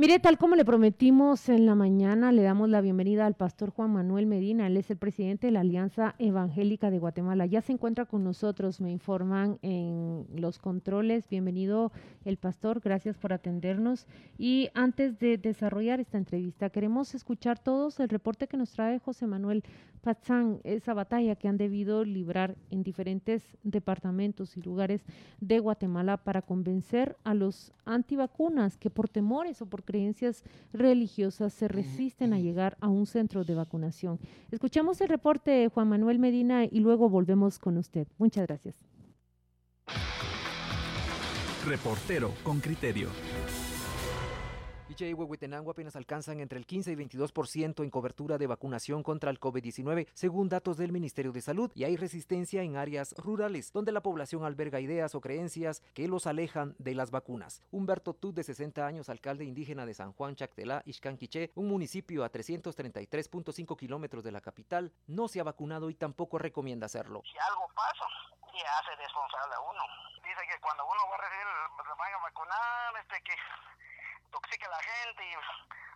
Mire, tal como le prometimos en la mañana, le damos la bienvenida al pastor Juan Manuel Medina. Él es el presidente de la Alianza Evangélica de Guatemala. Ya se encuentra con nosotros, me informan en los controles. Bienvenido el pastor, gracias por atendernos. Y antes de desarrollar esta entrevista, queremos escuchar todos el reporte que nos trae José Manuel Patzán, esa batalla que han debido librar en diferentes departamentos y lugares de Guatemala para convencer a los antivacunas que por temores o por creencias religiosas se resisten a llegar a un centro de vacunación. Escuchamos el reporte de Juan Manuel Medina y luego volvemos con usted. Muchas gracias. Reportero con criterio. Y Huehuetenango apenas alcanzan entre el 15 y 22% en cobertura de vacunación contra el COVID-19, según datos del Ministerio de Salud, y hay resistencia en áreas rurales, donde la población alberga ideas o creencias que los alejan de las vacunas. Humberto Tut, de 60 años, alcalde indígena de San Juan Chactelá, Ixcanquiché, un municipio a 333.5 kilómetros de la capital, no se ha vacunado y tampoco recomienda hacerlo. Si algo pasa, y hace responsable a uno. Dice que cuando uno va a recibir, se van a vacunar, este que toxica la gente y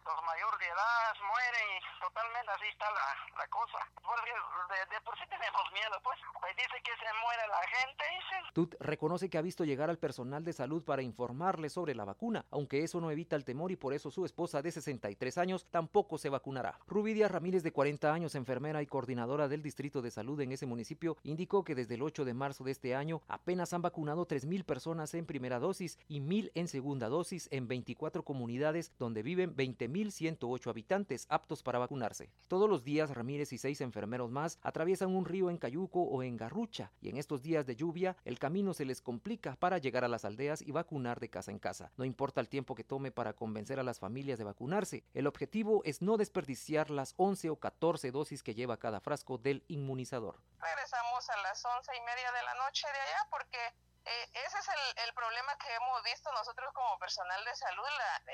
los mayores de edad mueren y totalmente así está la, la cosa. Porque de, por sí tenemos miedo, pues. pues dice que se muere la gente, dicen. Tut reconoce que ha visto llegar al personal de salud para informarle sobre la vacuna, aunque eso no evita el temor y por eso su esposa de 63 años tampoco se vacunará. Rubidia Ramírez, de 40 años, enfermera y coordinadora del Distrito de Salud en ese municipio, indicó que desde el 8 de marzo de este año apenas han vacunado 3.000 personas en primera dosis y 1.000 en segunda dosis en 24 comunidades donde viven 20.108 habitantes aptos para vacunarse. Todos los días Ramírez y seis enfermeros más atraviesan un río en Cayuco o en Garrucha y en estos días de lluvia el camino se les complica para llegar a las aldeas y vacunar de casa en casa. No importa el tiempo que tome para convencer a las familias de vacunarse, el objetivo es no desperdiciar las 11 o 14 dosis que lleva cada frasco del inmunizador. Regresamos a las once y media de la noche de allá porque eh, ese es el, problema que hemos visto nosotros como personal de salud,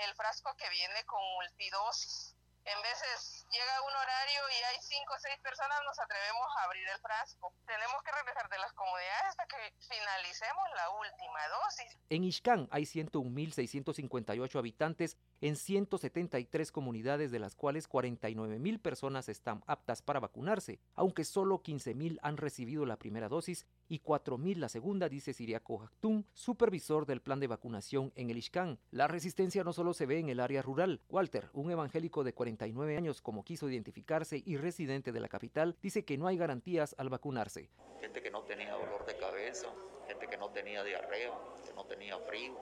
el frasco que viene con multidosis. En veces llega un horario y hay cinco o seis personas, nos atrevemos a abrir el frasco. Tenemos que regresar de las comodidades hasta que finalicemos la última dosis. En Ixcán hay 101.658 habitantes en 173 comunidades, de las cuales 49 mil personas están aptas para vacunarse, aunque solo 15 mil han recibido la primera dosis y 4 mil la segunda, dice Siriaco Jactún, supervisor del plan de vacunación en el Ixcán. La resistencia no solo se ve en el área rural. Walter, un evangélico de 49 años, como quiso identificarse y residente de la capital, dice que no hay garantías al vacunarse. Gente que no tenía dolor de cabeza, gente que no tenía diarrea, que no tenía frío,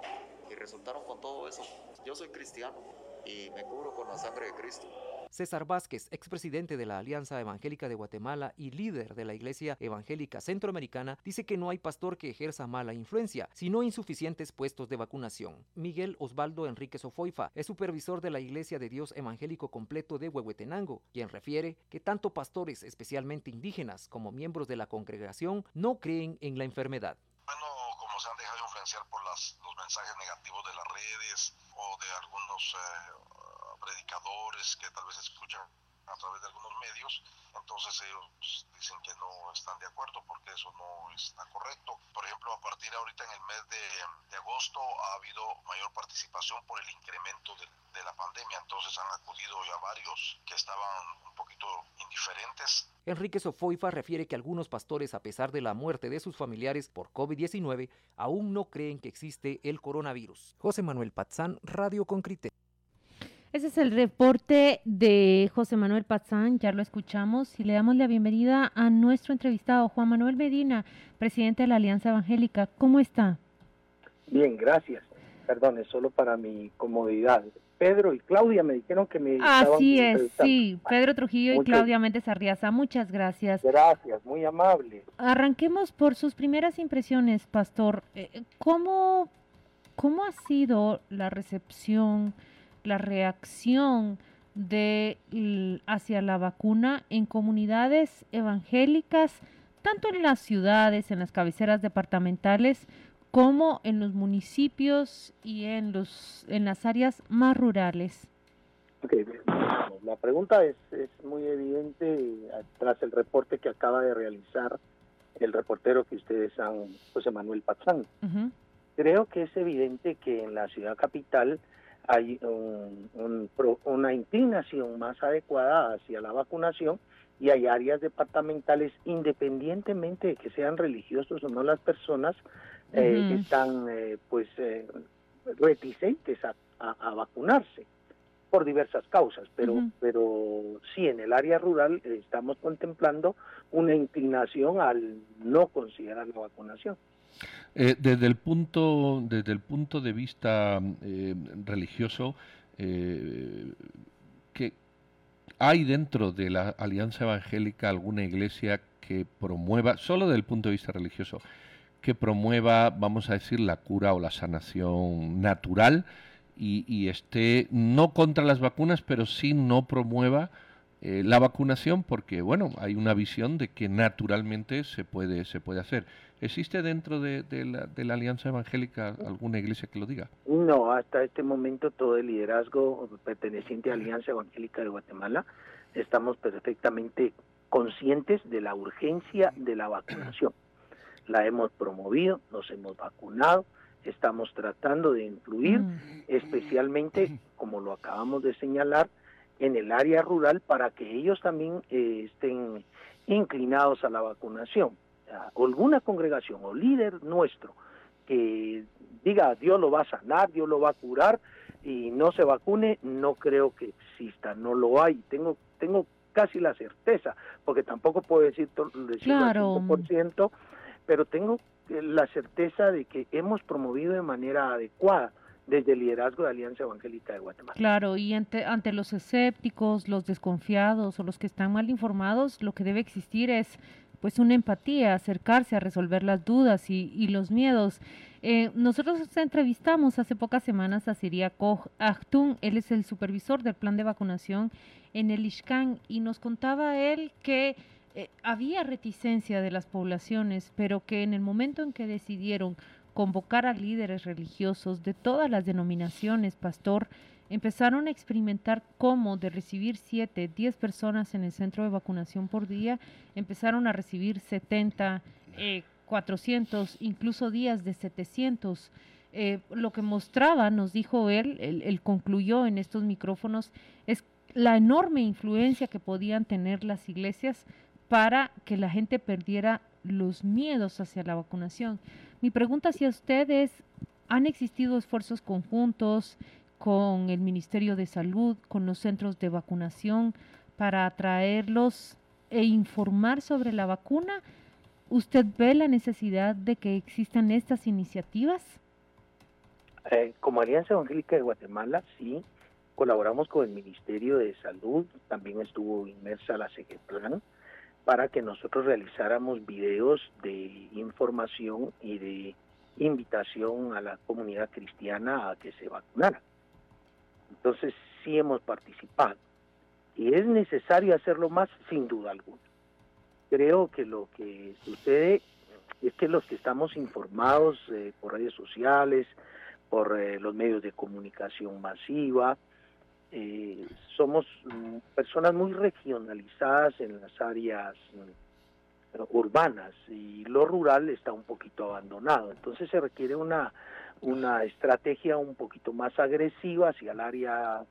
y resultaron con todo eso. Yo soy cristiano y me cubro con la sangre de Cristo. César Vázquez, expresidente de la Alianza Evangélica de Guatemala y líder de la Iglesia Evangélica Centroamericana, dice que no hay pastor que ejerza mala influencia, sino insuficientes puestos de vacunación. Miguel Osvaldo Enrique Sofoifa es supervisor de la Iglesia de Dios Evangélico Completo de Huehuetenango, quien refiere que tanto pastores, especialmente indígenas, como miembros de la congregación, no creen en la enfermedad. Bueno, como se han dejado influenciar por los mensajes negativos de las redes o de algunos eh, predicadores que tal vez escuchan a través de algunos medios, entonces ellos dicen que no están de acuerdo porque eso no está correcto. Por ejemplo, a partir de ahorita en el mes de, agosto ha habido mayor participación por el incremento de, de la pandemia, entonces han acudido ya varios que estaban un poquito indiferentes Enrique Sofoifa refiere que algunos pastores, a pesar de la muerte de sus familiares por COVID-19, aún no creen que existe el coronavirus. José Manuel Patzán, Radio con Criterio. Ese es el reporte de José Manuel Pazán, ya lo escuchamos y le damos la bienvenida a nuestro entrevistado, Juan Manuel Medina, presidente de la Alianza Evangélica. ¿Cómo está? Bien, gracias. Perdón, es solo para mi comodidad. Pedro y Claudia me dijeron que me Así es, sí, Pedro Trujillo y Claudia Méndez Arriaza, muchas gracias. Gracias, muy amable. Arranquemos por sus primeras impresiones, Pastor. ¿Cómo, cómo ha sido la recepción, la reacción de hacia la vacuna en comunidades evangélicas, tanto en las ciudades, en las cabeceras departamentales, como en los municipios y en, los, en las áreas más rurales? la pregunta es, es muy evidente tras el reporte que acaba de realizar el reportero que ustedes han, José Manuel Pazán. Creo que es evidente que en la ciudad capital hay una inclinación más adecuada hacia la vacunación y hay áreas departamentales, independientemente de que sean religiosos o no las personas, eh, que están eh, pues eh, reticentes a, vacunarse por diversas causas, pero, pero sí en el área rural estamos contemplando una inclinación al no considerar la vacunación. Desde el punto desde el punto de vista religioso, ¿qué, ¿Hay dentro de la Alianza Evangélica alguna iglesia que promueva, solo desde el punto de vista religioso, que promueva, vamos a decir, la cura o la sanación natural y, esté no contra las vacunas, pero sí no promueva eh, la vacunación porque, bueno, hay una visión de que naturalmente se puede, se puede hacer. ¿Existe dentro de, la, de, la, Alianza Evangélica alguna iglesia que lo diga? No, hasta este momento todo el liderazgo perteneciente a la Alianza Evangélica de Guatemala estamos perfectamente conscientes de la urgencia de la vacunación. La hemos promovido, nos hemos vacunado, estamos tratando de incluir, mm. especialmente, como lo acabamos de señalar, en el área rural para que ellos también eh, estén inclinados a la vacunación alguna congregación o líder nuestro que diga Dios lo va a sanar, Dios lo va a curar y no se vacune, no creo que exista, no lo hay. Tengo tengo casi la certeza, porque tampoco puedo decir decirlo por ciento pero tengo la certeza de que hemos promovido de manera adecuada desde el liderazgo de Alianza Evangélica de Guatemala. Claro, y ante, ante los escépticos, los desconfiados o los que están mal informados, lo que debe existir es pues una empatía, acercarse a resolver las dudas y, los miedos. Eh, nosotros entrevistamos hace pocas semanas a Siria Koch Achtun, él es el supervisor del plan de vacunación en el Ishkan y nos contaba él que eh, había reticencia de las poblaciones, pero que en el momento en que decidieron convocar a líderes religiosos de todas las denominaciones, pastor, empezaron a experimentar cómo de recibir 7, 10 personas en el centro de vacunación por día, empezaron a recibir 70, 400, eh, incluso días de 700. Eh, lo que mostraba, nos dijo él, él, concluyó en estos micrófonos, es la enorme influencia que podían tener las iglesias para que la gente perdiera los miedos hacia la vacunación. Mi pregunta hacia ustedes, ¿han existido esfuerzos conjuntos? Con el Ministerio de Salud, con los centros de vacunación, para atraerlos e informar sobre la vacuna. ¿Usted ve la necesidad de que existan estas iniciativas? Eh, como Alianza Evangélica de Guatemala, sí, colaboramos con el Ministerio de Salud, también estuvo inmersa la Plan, para que nosotros realizáramos videos de información y de invitación a la comunidad cristiana a que se vacunara. Entonces sí hemos participado. Y es necesario hacerlo más, sin duda alguna. Creo que lo que sucede es que los que estamos informados eh, por redes sociales, por eh, los medios de comunicación masiva, eh, somos mm, personas muy regionalizadas en las áreas mm, urbanas y lo rural está un poquito abandonado. Entonces se requiere una una estrategia un poquito más agresiva hacia el área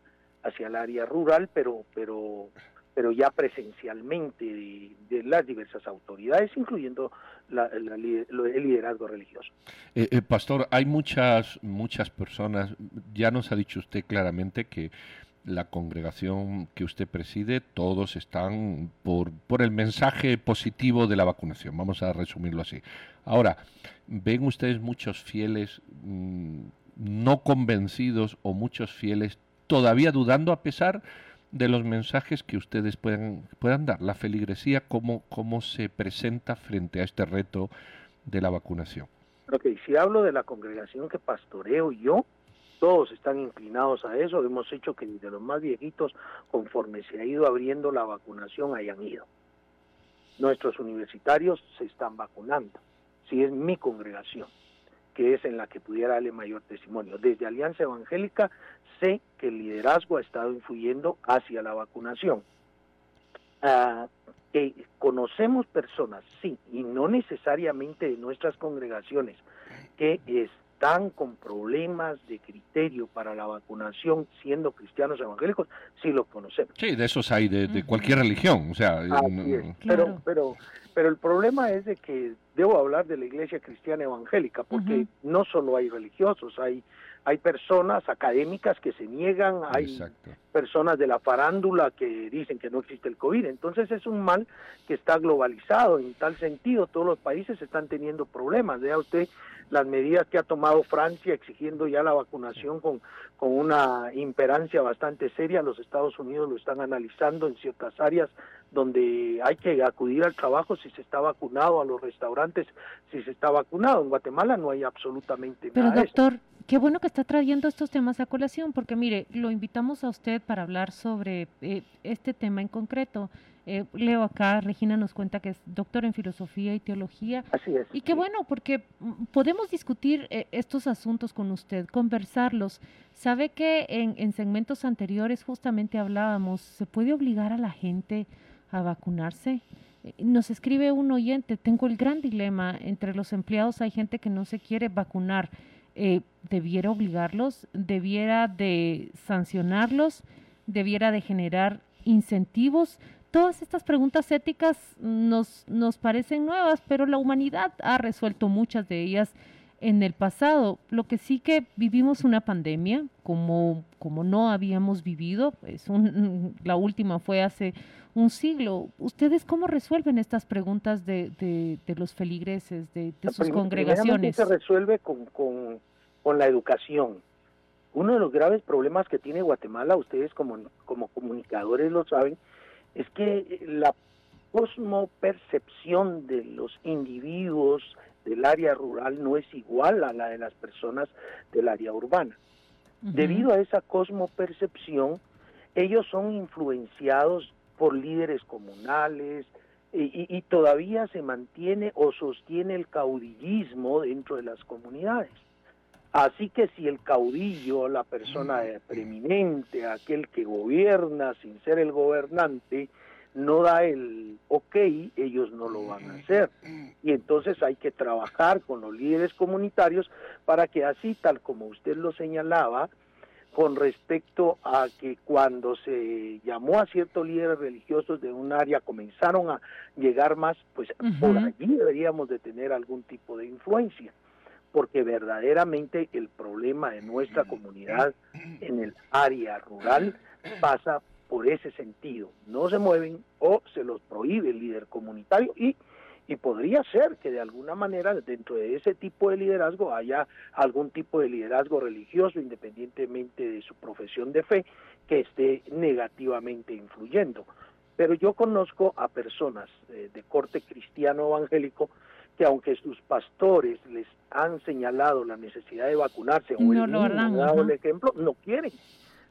hacia el área rural, pero pero pero ya presencialmente de, las diversas autoridades, incluyendo el liderazgo religioso. Eh, eh, pastor, hay muchas muchas personas. Ya nos ha dicho usted claramente que la congregación que usted preside, todos están por, por el mensaje positivo de la vacunación. Vamos a resumirlo así. Ahora, ¿ven ustedes muchos fieles mm, no convencidos o muchos fieles todavía dudando a pesar de los mensajes que ustedes puedan, puedan dar? La feligresía, ¿cómo, ¿cómo se presenta frente a este reto de la vacunación? Ok, si hablo de la congregación que pastoreo yo, todos están inclinados a eso. Hemos hecho que de los más viejitos, conforme se ha ido abriendo la vacunación, hayan ido. Nuestros universitarios se están vacunando si es mi congregación, que es en la que pudiera darle mayor testimonio. Desde Alianza Evangélica sé que el liderazgo ha estado influyendo hacia la vacunación. Ah, conocemos personas, sí, y no necesariamente de nuestras congregaciones, que están con problemas de criterio para la vacunación siendo cristianos evangélicos, sí los conocemos. Sí, de esos hay de, cualquier religión, o sea... pero, pero, pero el problema es de que debo hablar de la iglesia cristiana evangélica, porque no solo hay religiosos, hay hay personas académicas que se niegan, hay personas de la farándula que dicen que no existe el COVID. Entonces es un mal que está globalizado en tal sentido. Todos los países están teniendo problemas. Vea usted las medidas que ha tomado Francia exigiendo ya la vacunación con, con una imperancia bastante seria. Los Estados Unidos lo están analizando en ciertas áreas donde hay que acudir al trabajo si se está vacunado, a los restaurantes si se está vacunado. En Guatemala no hay absolutamente Pero nada. Pero doctor, qué bueno que está trayendo estos temas a colación, porque mire, lo invitamos a usted para hablar sobre eh, este tema en concreto. Eh, leo acá, Regina nos cuenta que es doctor en filosofía y teología. Así es. Y qué bueno, porque mm, podemos discutir eh, estos asuntos con usted, conversarlos. Sabe que en, en segmentos anteriores justamente hablábamos, ¿se puede obligar a la gente a vacunarse? Nos escribe un oyente, tengo el gran dilema, entre los empleados hay gente que no se quiere vacunar eh, debiera obligarlos, debiera de sancionarlos, debiera de generar incentivos. Todas estas preguntas éticas nos, nos parecen nuevas, pero la humanidad ha resuelto muchas de ellas en el pasado. Lo que sí que vivimos una pandemia como, como no habíamos vivido, es un, la última fue hace un siglo. ¿Ustedes cómo resuelven estas preguntas de, de, los feligreses, de, sus congregaciones? se resuelve con, con, con, la educación. Uno de los graves problemas que tiene Guatemala, ustedes como, como comunicadores lo saben, es que la cosmopercepción de los individuos del área rural no es igual a la de las personas del área urbana. Debido a esa cosmopercepción, ellos son influenciados por líderes comunales y, todavía se mantiene o sostiene el caudillismo dentro de las comunidades. Así que si el caudillo, la persona preeminente, aquel que gobierna sin ser el gobernante, no da el ok, ellos no lo van a hacer. Y entonces hay que trabajar con los líderes comunitarios para que así, tal como usted lo señalaba, con respecto a que cuando se llamó a ciertos líderes religiosos de un área comenzaron a llegar más, pues por allí deberíamos de tener algún tipo de influencia, porque verdaderamente el problema de nuestra comunidad en el área rural pasa por ese sentido. No se mueven o se los prohíbe el líder comunitario y y podría ser que de alguna manera dentro de ese tipo de liderazgo haya algún tipo de liderazgo religioso, independientemente de su profesión de fe, que esté negativamente influyendo. Pero yo conozco a personas eh, de corte cristiano evangélico que aunque sus pastores les han señalado la necesidad de vacunarse o el, dado el ejemplo, no quieren.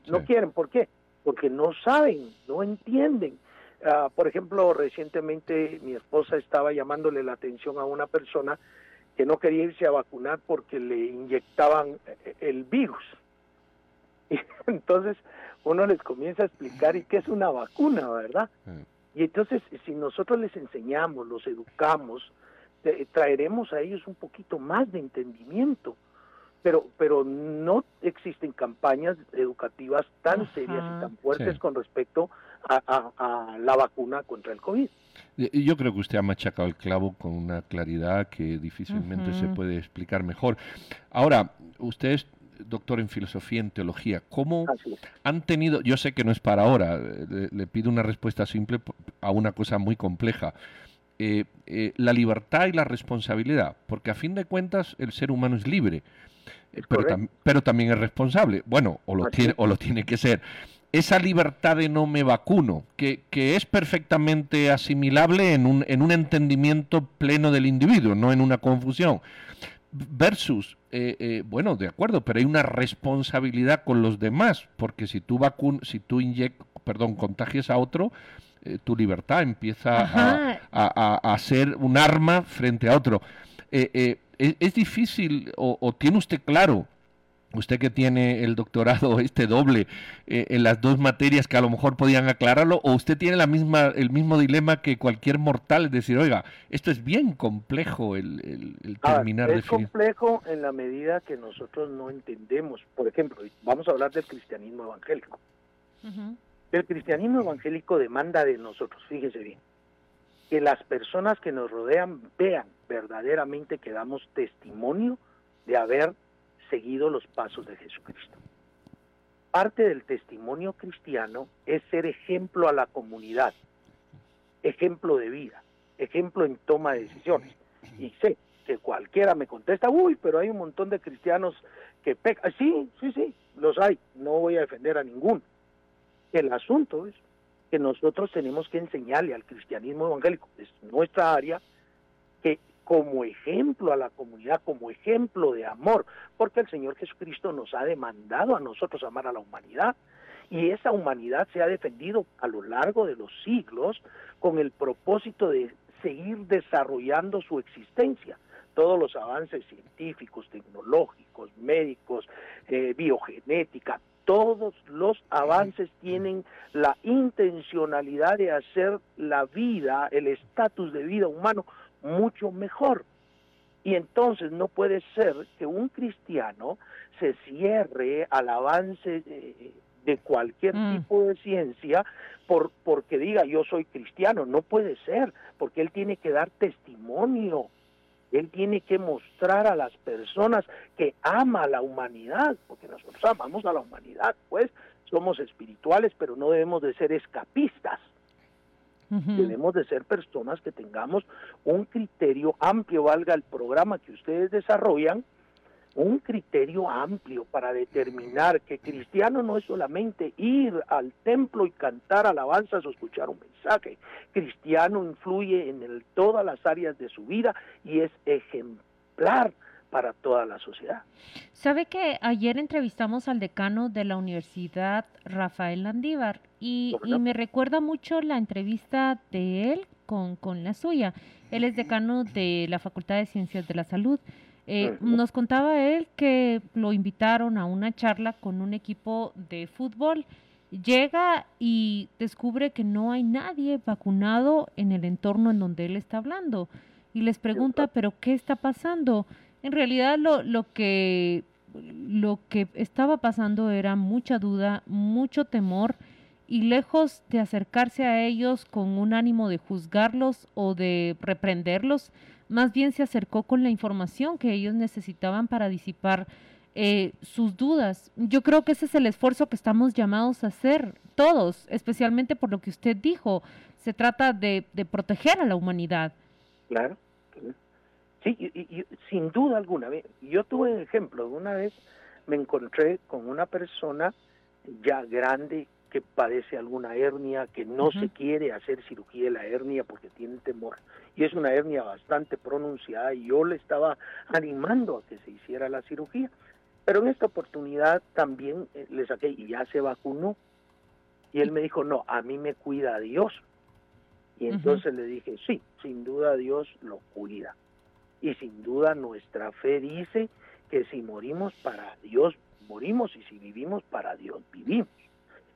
No quieren, ¿por qué? Porque no saben, no entienden Ah, por ejemplo, recientemente mi esposa estaba llamándole la atención a una persona que no quería irse a vacunar porque le inyectaban eh, el virus. Y entonces uno les comienza a explicar y qué es una vacuna, ¿verdad? Mm. Y entonces si nosotros les enseñamos, los educamos, traeremos a ellos un poquito más de entendimiento pero pero no existen campañas educativas tan serias y tan fuertes con respecto a, la vacuna contra el COVID. Yo creo que usted ha machacado el clavo con una claridad que difícilmente se puede explicar mejor. Ahora, usted es doctor en filosofía, en teología. ¿Cómo han tenido, yo sé que no es para ahora, le, pido una respuesta simple a una cosa muy compleja, eh, eh, la libertad y la responsabilidad, porque a fin de cuentas el ser humano es libre, eh, pero, pero, también es responsable. Bueno, o lo, tiene, o lo tiene que ser esa libertad de no me vacuno, que, que es perfectamente asimilable en un, en un, entendimiento pleno del individuo, no en una confusión, versus, eh, eh, bueno, de acuerdo, pero hay una responsabilidad con los demás, porque si tú, vacun si tú perdón, contagias a otro, eh, tu libertad empieza a, a, a, ser un arma frente a otro. ¿es, difícil o, o tiene usted claro usted que tiene el doctorado este doble eh, en las dos materias que a lo mejor podían aclararlo, o usted tiene la misma, el mismo dilema que cualquier mortal, es decir, oiga, esto es bien complejo el, el, terminar de Es complejo en la medida que nosotros no entendemos. Por ejemplo, vamos a hablar del cristianismo evangélico. El cristianismo evangélico demanda de nosotros, fíjese bien, que las personas que nos rodean vean verdaderamente que damos testimonio de haber seguido los pasos de Jesucristo. Parte del testimonio cristiano es ser ejemplo a la comunidad, ejemplo de vida, ejemplo en toma de decisiones. Y sé que cualquiera me contesta, uy, pero hay un montón de cristianos que pecan. Sí, sí, sí, los hay, no voy a defender a ninguno. El asunto es que nosotros tenemos que enseñarle al cristianismo evangélico, es nuestra área, que como ejemplo a la comunidad, como ejemplo de amor, porque el Señor Jesucristo nos ha demandado a nosotros amar a la humanidad y esa humanidad se ha defendido a lo largo de los siglos con el propósito de seguir desarrollando su existencia. Todos los avances científicos, tecnológicos, médicos, eh, biogenética, todos los avances tienen la intencionalidad de hacer la vida, el estatus de vida humano mucho mejor. Y entonces no puede ser que un cristiano se cierre al avance de, cualquier mm. tipo de ciencia por, porque diga yo soy cristiano. No puede ser, porque él tiene que dar testimonio. Él tiene que mostrar a las personas que ama a la humanidad, porque nosotros amamos a la humanidad, pues somos espirituales, pero no debemos de ser escapistas. Debemos de ser personas que tengamos un criterio amplio, valga el programa que ustedes desarrollan, un criterio amplio para determinar que cristiano no es solamente ir al templo y cantar alabanzas o escuchar un mensaje. Cristiano influye en el, todas las áreas de su vida y es ejemplar para toda la sociedad. Sabe que ayer entrevistamos al decano de la Universidad, Rafael Landívar, y, me recuerda mucho la entrevista de él con, con, la suya. Él es decano de la Facultad de Ciencias de la Salud. Eh, nos contaba él que lo invitaron a una charla con un equipo de fútbol. Llega y descubre que no hay nadie vacunado en el entorno en donde él está hablando. Y les pregunta, ¿pero qué está pasando? En realidad lo, lo, que, lo que estaba pasando era mucha duda, mucho temor y lejos de acercarse a ellos con un ánimo de juzgarlos o de reprenderlos, más bien se acercó con la información que ellos necesitaban para disipar eh, sus dudas. Yo creo que ese es el esfuerzo que estamos llamados a hacer todos, especialmente por lo que usted dijo. Se trata de, de proteger a la humanidad. Claro. Sí, y, sin duda alguna. Yo tuve un ejemplo. Una vez me encontré con una persona ya grande que padece alguna hernia, que no se quiere hacer cirugía de la hernia porque tiene temor. Y es una hernia bastante pronunciada y yo le estaba animando a que se hiciera la cirugía. Pero en esta oportunidad también eh, le saqué y ya se vacunó. Y él me dijo, no, a mí me cuida Dios. Y entonces le dije, sí, sin duda Dios lo cuida. Y sin duda nuestra fe dice que si morimos para Dios, morimos y si vivimos para Dios, vivimos.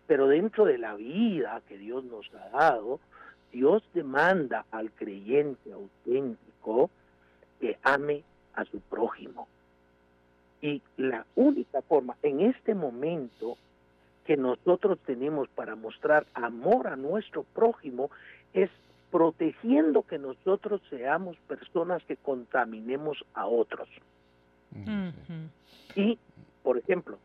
Pero dentro de la vida que Dios nos ha dado, Dios demanda al creyente auténtico que ame a su prójimo. Y la única forma en este momento que nosotros tenemos para mostrar amor a nuestro prójimo es protegiendo que nosotros seamos personas que contaminemos a otros. Y, por ejemplo,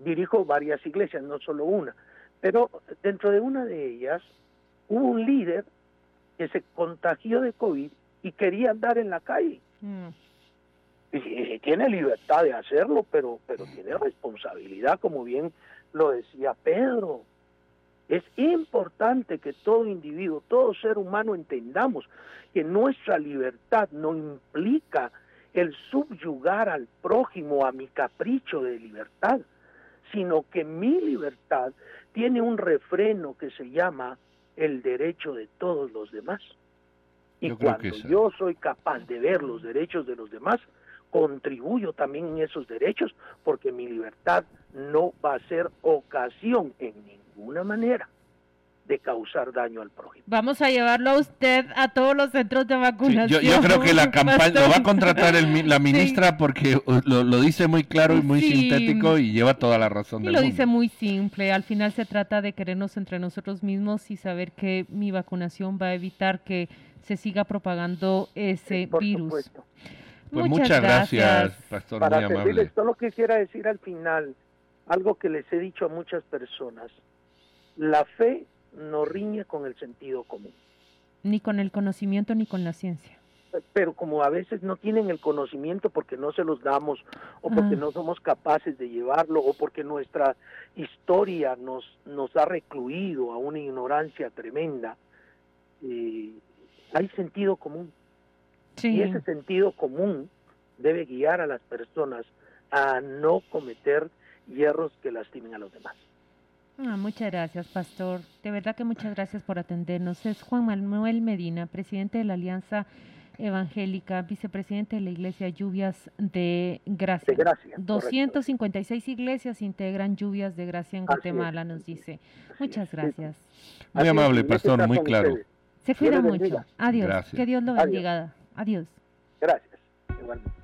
dirijo varias iglesias, no solo una, pero dentro de una de ellas hubo un líder que se contagió de COVID y quería andar en la calle. Mm. y, tiene libertad de hacerlo, pero, pero tiene responsabilidad, como bien lo decía Pedro. Es importante que todo individuo, todo ser humano entendamos que nuestra libertad no implica el subyugar al prójimo a mi capricho de libertad, sino que mi libertad tiene un refreno que se llama el derecho de todos los demás. Y cuando yo soy capaz de ver los derechos de los demás, contribuyo también en esos derechos porque mi libertad no va a ser ocasión en ninguna manera de causar daño al prójimo. Vamos a llevarlo a usted a todos los centros de vacunación. yo, creo que la campaña lo va a contratar la ministra porque uh, lo, dice muy claro y muy sintético y lleva toda la razón. Y lo dice muy simple. Al final se trata de querernos entre nosotros mismos y saber que mi vacunación va a evitar que se siga propagando ese virus. Supuesto. Pues muchas, gracias, Pastor. Para muy solo quisiera decir al final algo que les he dicho a muchas personas. La fe no riñe con el sentido común. Ni con el conocimiento ni con la ciencia. Pero como a veces no tienen el conocimiento porque no se los damos o porque ah. no somos capaces de llevarlo o porque nuestra historia nos, nos ha recluido a una ignorancia tremenda, eh, hay sentido común. Y ese sentido común debe guiar a las personas a no cometer hierros que lastimen a los demás. Ah, muchas gracias, Pastor. De verdad que muchas gracias por atendernos. Es Juan Manuel Medina, presidente de la Alianza Evangélica, vicepresidente de la Iglesia Lluvias de Gracia. 256 iglesias integran Lluvias de Gracia en Guatemala, nos dice. Muchas gracias. Muy amable, Pastor, muy claro. Se cuida mucho. Adiós. Que Dios lo bendiga. Adiós. Gracias. Igualmente.